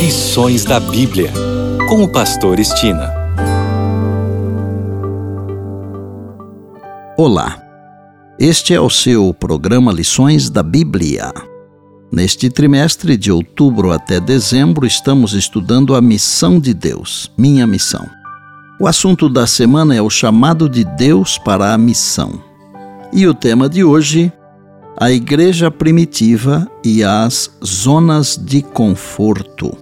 Lições da Bíblia, com o Pastor Estina. Olá, este é o seu programa Lições da Bíblia. Neste trimestre, de outubro até dezembro, estamos estudando a missão de Deus, minha missão. O assunto da semana é o chamado de Deus para a missão. E o tema de hoje a igreja primitiva e as zonas de conforto.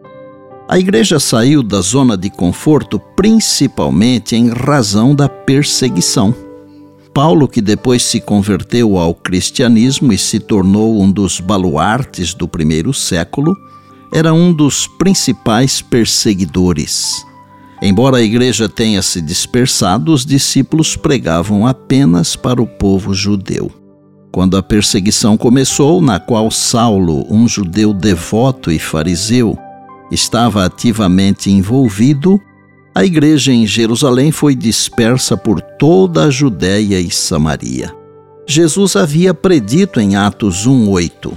A igreja saiu da zona de conforto principalmente em razão da perseguição. Paulo, que depois se converteu ao cristianismo e se tornou um dos baluartes do primeiro século, era um dos principais perseguidores. Embora a igreja tenha se dispersado, os discípulos pregavam apenas para o povo judeu. Quando a perseguição começou, na qual Saulo, um judeu devoto e fariseu, estava ativamente envolvido, a igreja em Jerusalém foi dispersa por toda a Judéia e Samaria. Jesus havia predito em Atos 1:8: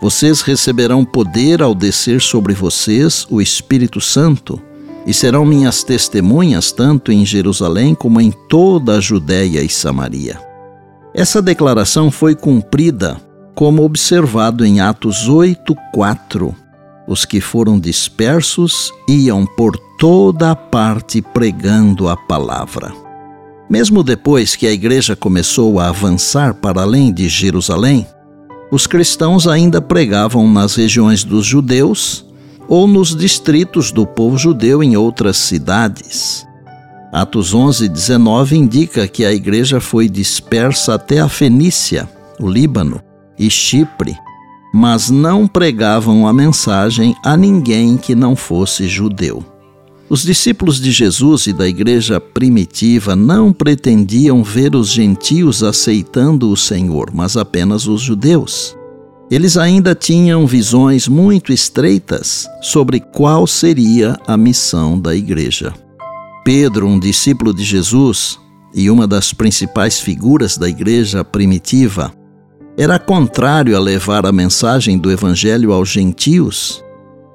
Vocês receberão poder ao descer sobre vocês o Espírito Santo, e serão minhas testemunhas tanto em Jerusalém como em toda a Judéia e Samaria. Essa declaração foi cumprida, como observado em Atos 8:4. Os que foram dispersos iam por toda a parte pregando a palavra. Mesmo depois que a igreja começou a avançar para além de Jerusalém, os cristãos ainda pregavam nas regiões dos judeus ou nos distritos do povo judeu em outras cidades. Atos 11, 19 indica que a igreja foi dispersa até a Fenícia, o Líbano e Chipre, mas não pregavam a mensagem a ninguém que não fosse judeu. Os discípulos de Jesus e da igreja primitiva não pretendiam ver os gentios aceitando o Senhor, mas apenas os judeus. Eles ainda tinham visões muito estreitas sobre qual seria a missão da igreja. Pedro, um discípulo de Jesus e uma das principais figuras da igreja primitiva, era contrário a levar a mensagem do Evangelho aos gentios,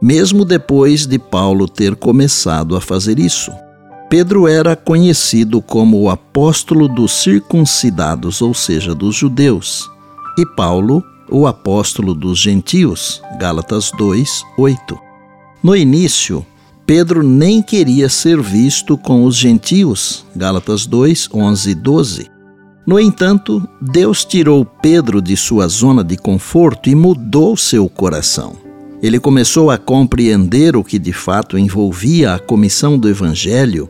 mesmo depois de Paulo ter começado a fazer isso. Pedro era conhecido como o apóstolo dos circuncidados, ou seja, dos judeus, e Paulo, o apóstolo dos gentios, Gálatas 2, 8. No início, Pedro nem queria ser visto com os gentios. Gálatas 2, 11 e 12. No entanto, Deus tirou Pedro de sua zona de conforto e mudou seu coração. Ele começou a compreender o que de fato envolvia a comissão do Evangelho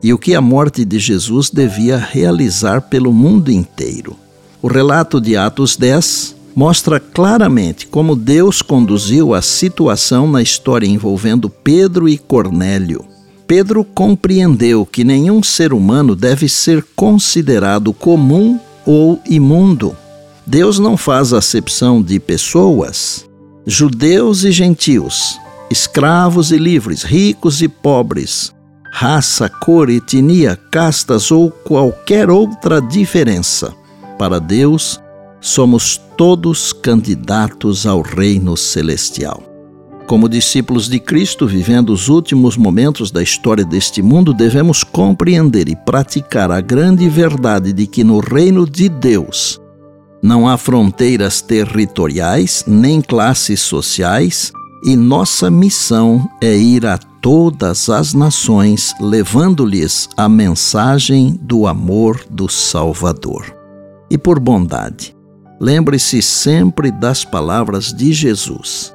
e o que a morte de Jesus devia realizar pelo mundo inteiro. O relato de Atos 10 mostra claramente como Deus conduziu a situação na história envolvendo Pedro e Cornélio. Pedro compreendeu que nenhum ser humano deve ser considerado comum ou imundo. Deus não faz acepção de pessoas, judeus e gentios, escravos e livres, ricos e pobres, raça, cor, etnia, castas ou qualquer outra diferença. Para Deus, somos todos candidatos ao reino celestial. Como discípulos de Cristo, vivendo os últimos momentos da história deste mundo, devemos compreender e praticar a grande verdade de que no reino de Deus não há fronteiras territoriais nem classes sociais e nossa missão é ir a todas as nações levando-lhes a mensagem do amor do Salvador. E por bondade, Lembre-se sempre das palavras de Jesus.